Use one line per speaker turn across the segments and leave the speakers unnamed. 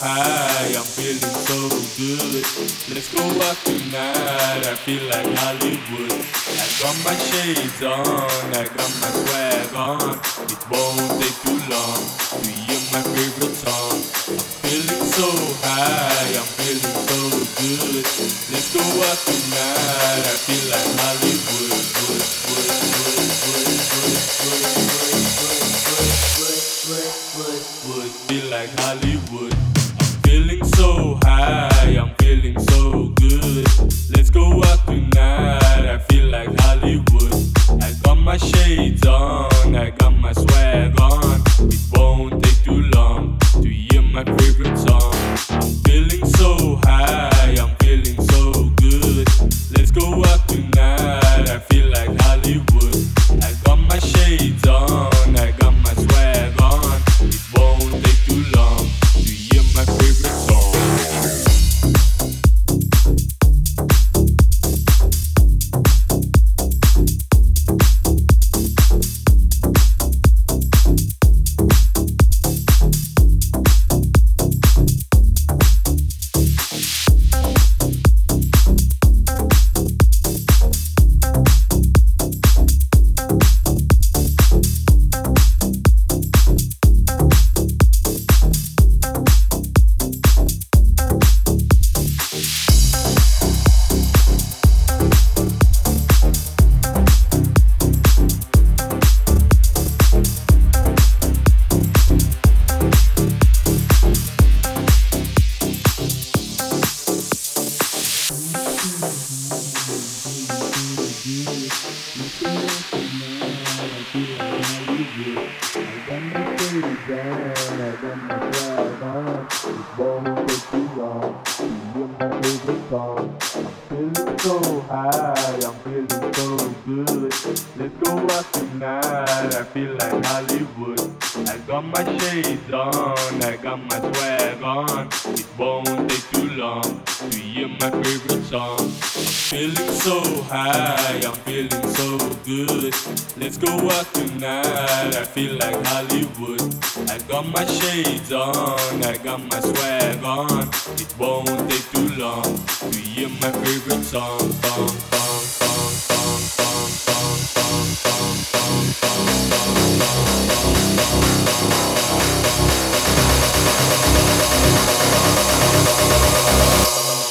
high, I'm feeling so good. Let's go out tonight, I feel like Hollywood. I got my shades on, I got my swag on. It won't take too long to hear my favorite song. I'm feeling so high, I'm feeling so good. Let's go out tonight, I feel like Hollywood. Wood, wood, wood, wood, wood, wood, wood, would feel like Hollywood. I'm feeling so I am It won't take too long to hear my favorite song. Bong, bong, bong, bong, bong, bong, bong, bong, bong, bong, bong, bong.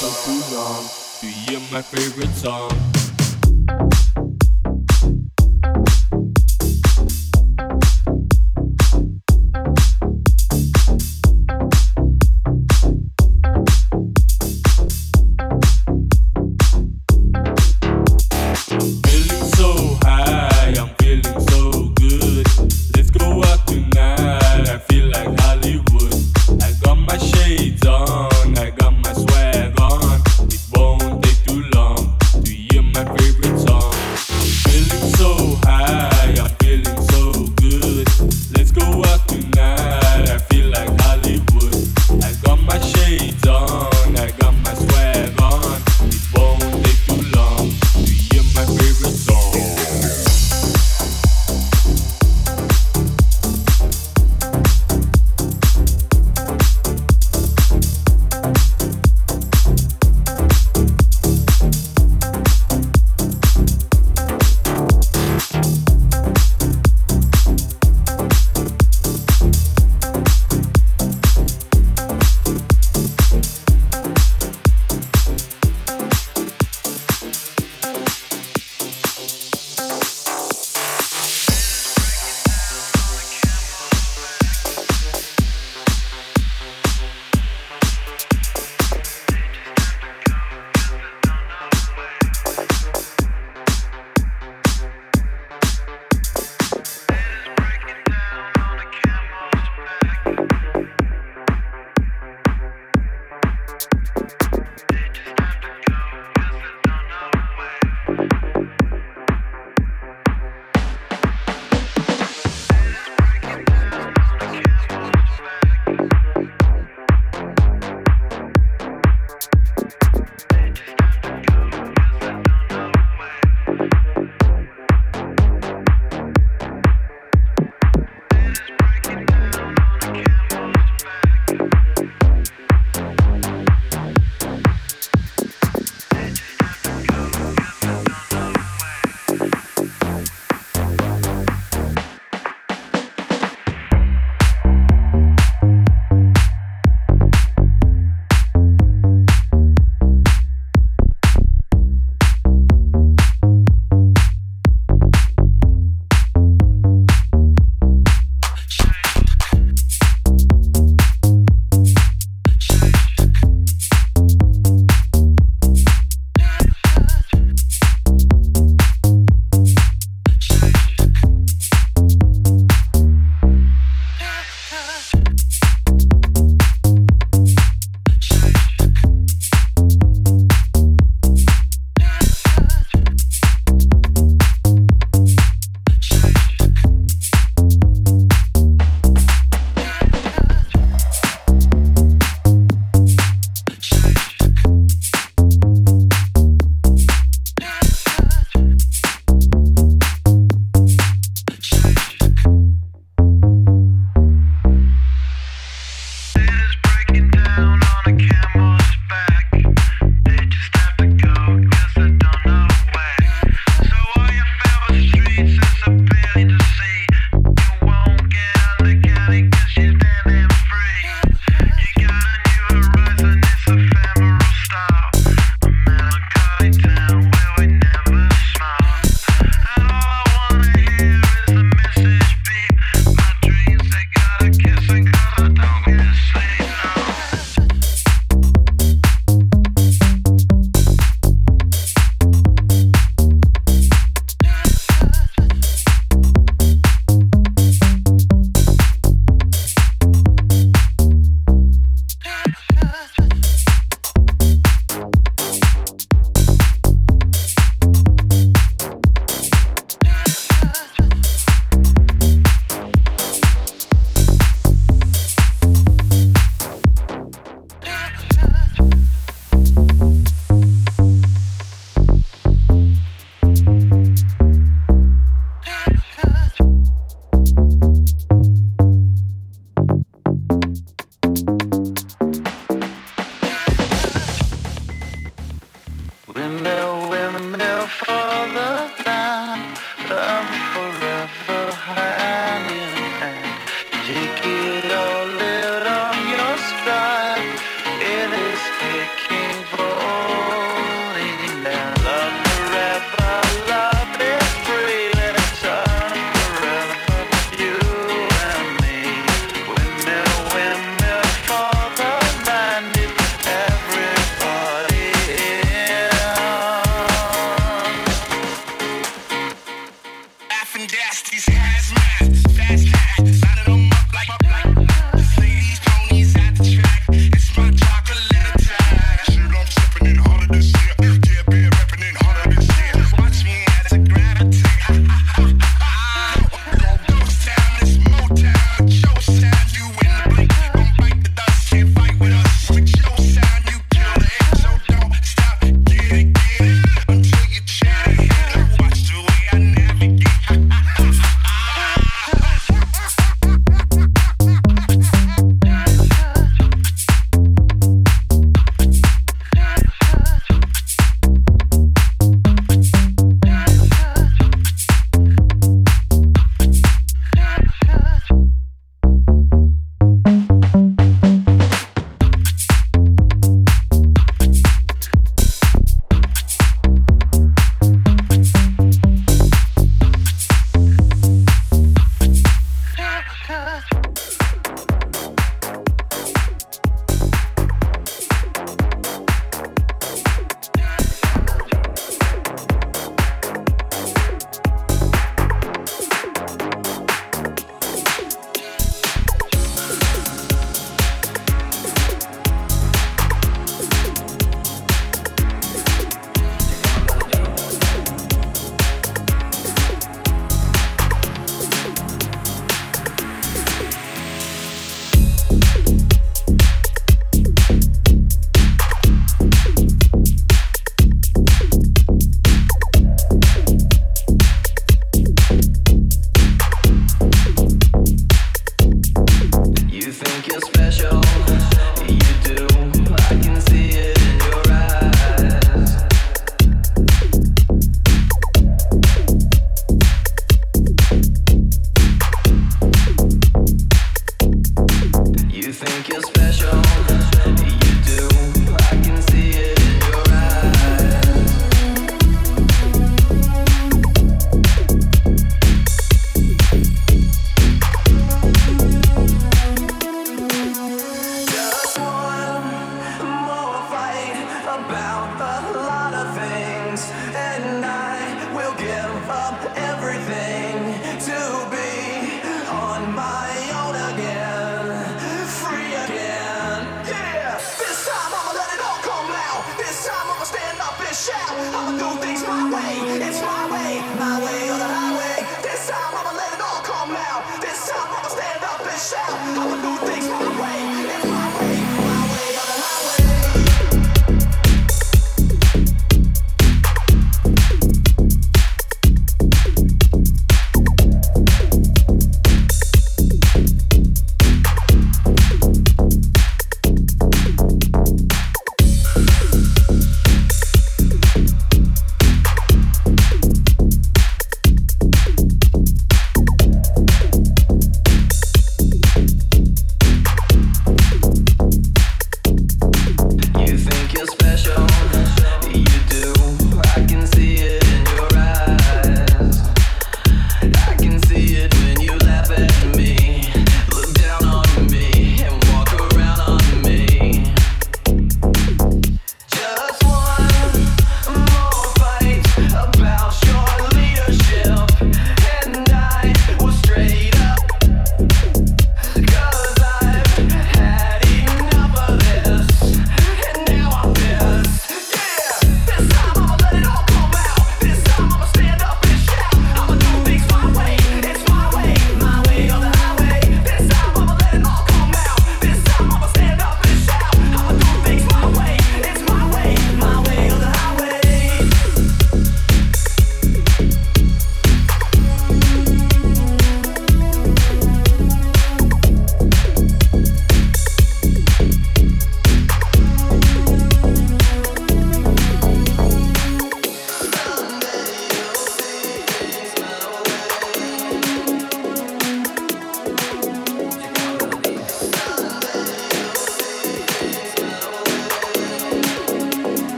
Don't take too long to hear my favorite song. Feeling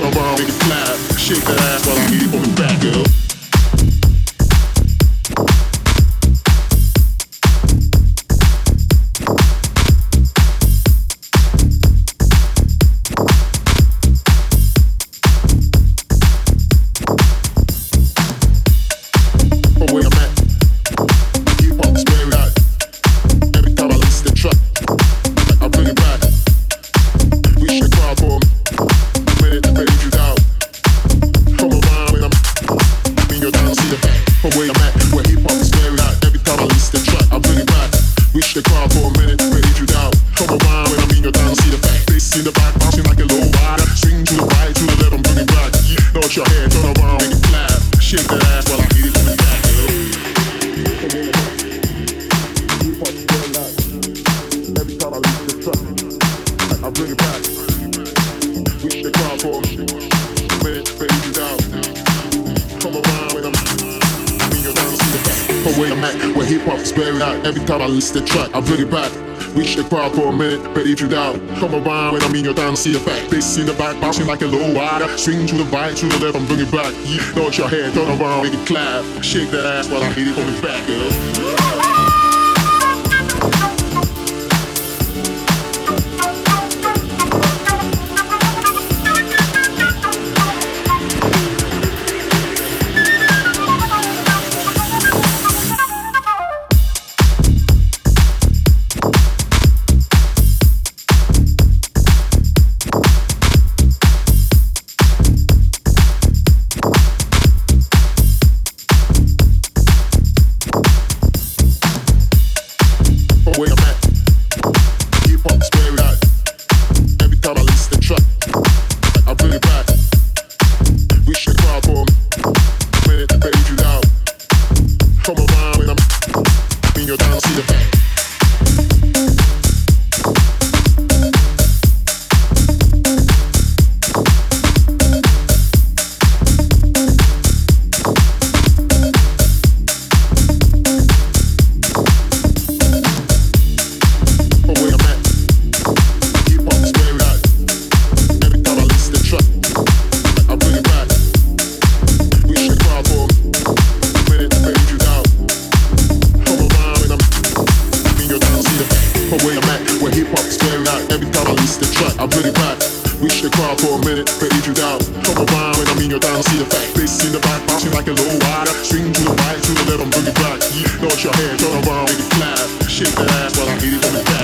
the track, I bring it back. Reach the crowd for a minute, but if you doubt, come around when I'm in your down, see the fact. Bass in the back, bouncing like a low rider. Swing to the right, to the left, I'm bringing back. Yeah, Nod your head, turn around, make it clap. Shake that ass while I hit it from the back, girl.
Shit that ass while I eat it from the back.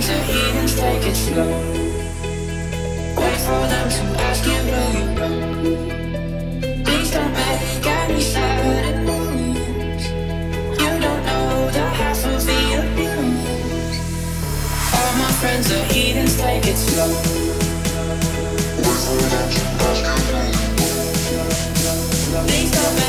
to eat take it slow. Wait for them to ask you where you go. Please don't make me sudden. You don't know the half of the abuse. All my friends are eating, it slow. Wait for them to ask you you go. Please don't make.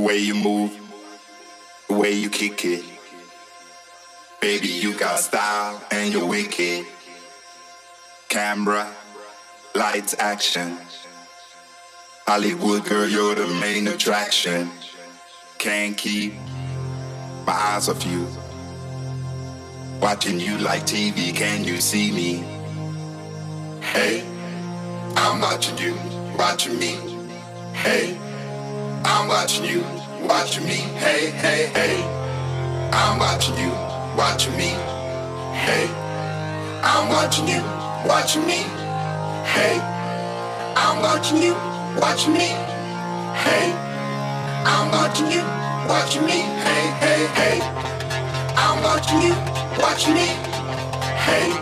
The way you move, the way you kick it. Baby, you got style and you're wicked. Camera, lights, action. Hollywood girl, you're the main attraction. Can't keep my eyes off you. Watching you like TV, can you see me? Hey, I'm watching you, watching me. Hey, I'm watching you, watching me. Hey, hey, hey. I'm watching you, watching me. Hey, I'm watching you, watching me. Hey, I'm watching you, watching me. Hey, I'm watching you, watching me. Hey, hey, hey. I'm watching you, watching me. Hey,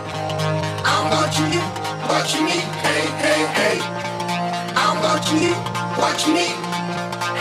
I'm watching you, watching me. Hey, hey, hey. I'm watching you, watching me.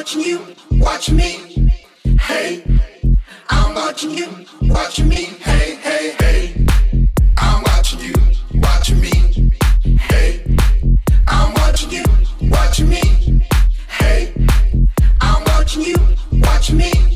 watching you, watching me. Hey, I'm watching you, watching me. Hey, hey, hey, hey. I'm watching you, watching me. Hey, I'm watching you, watching me, me, I'm watching me, watching me,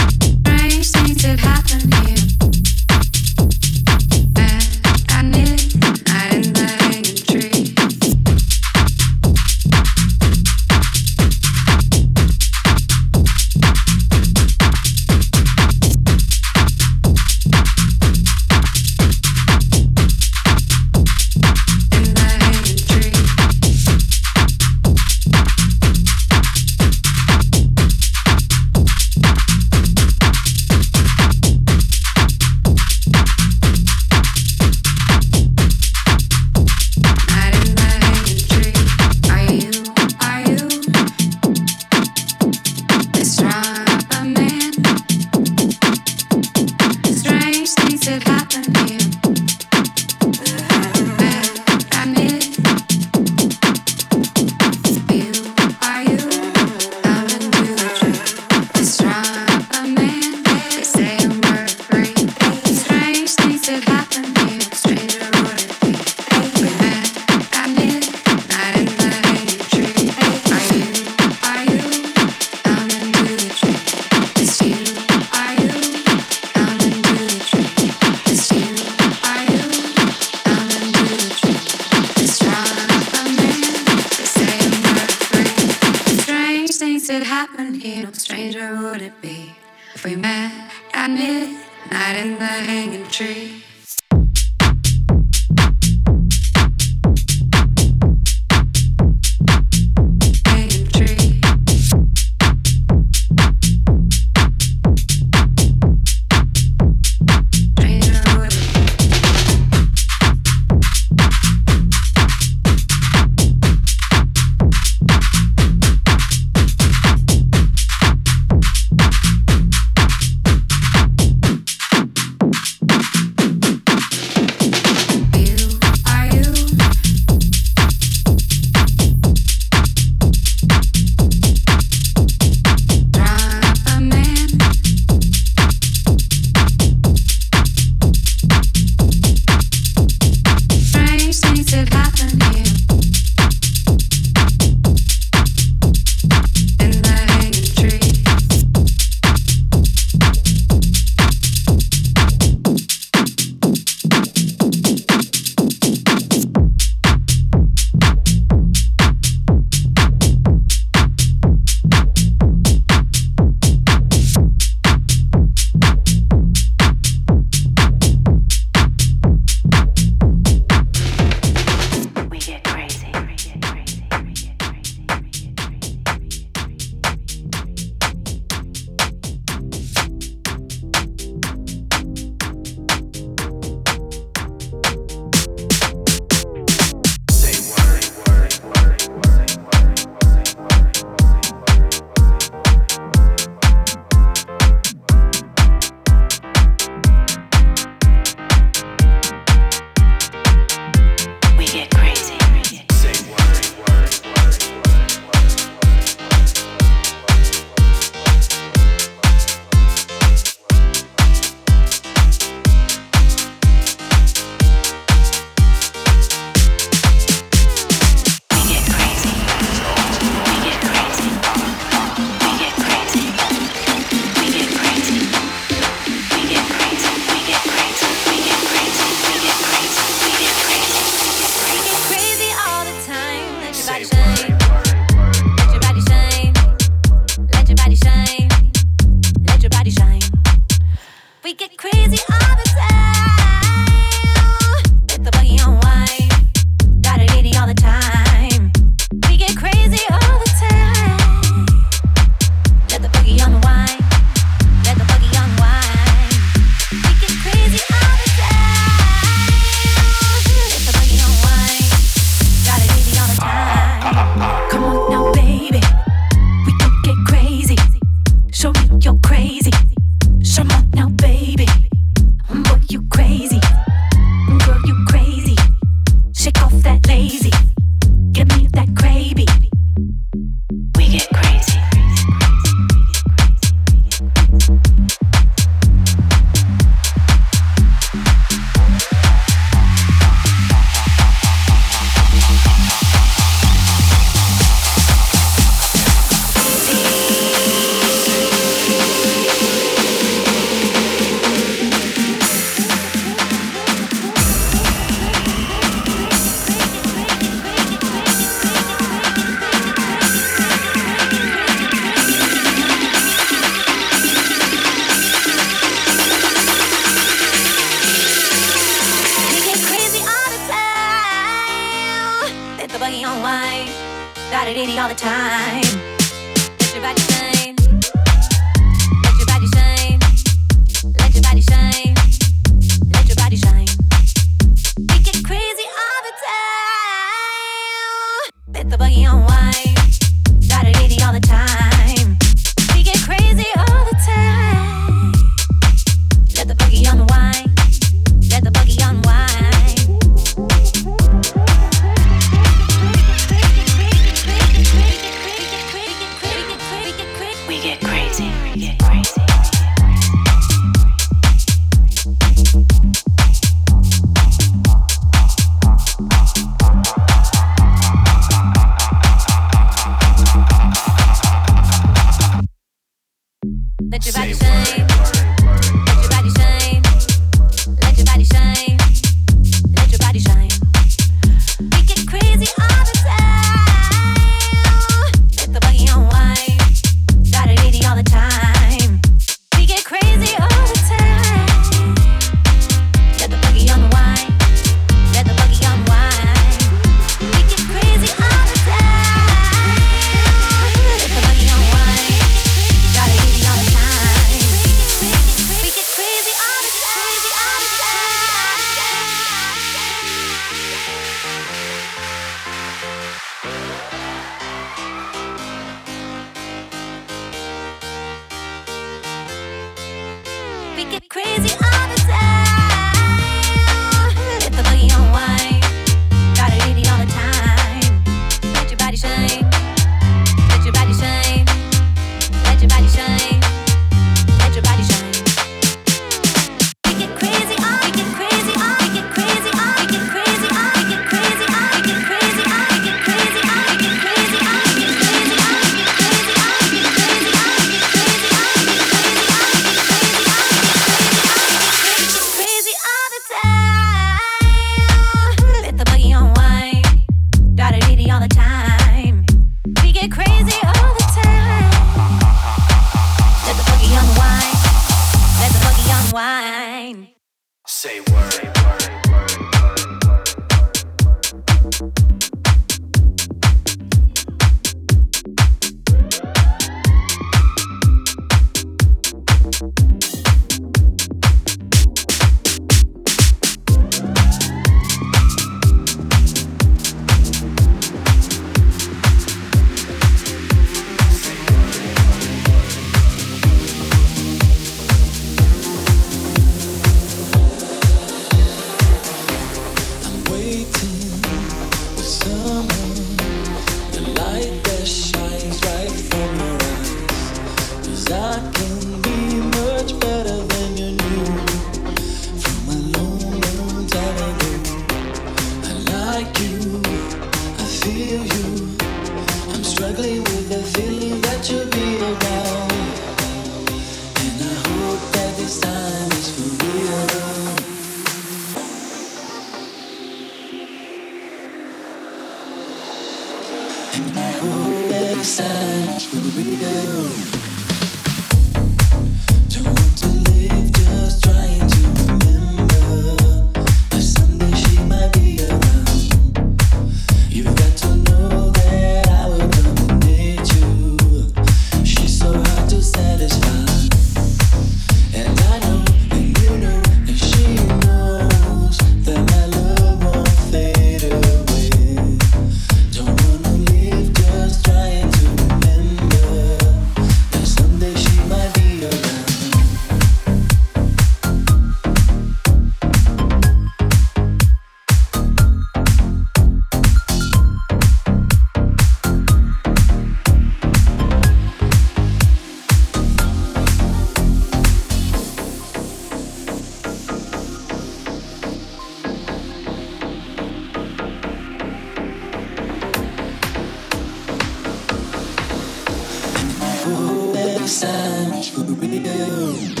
Sunshine,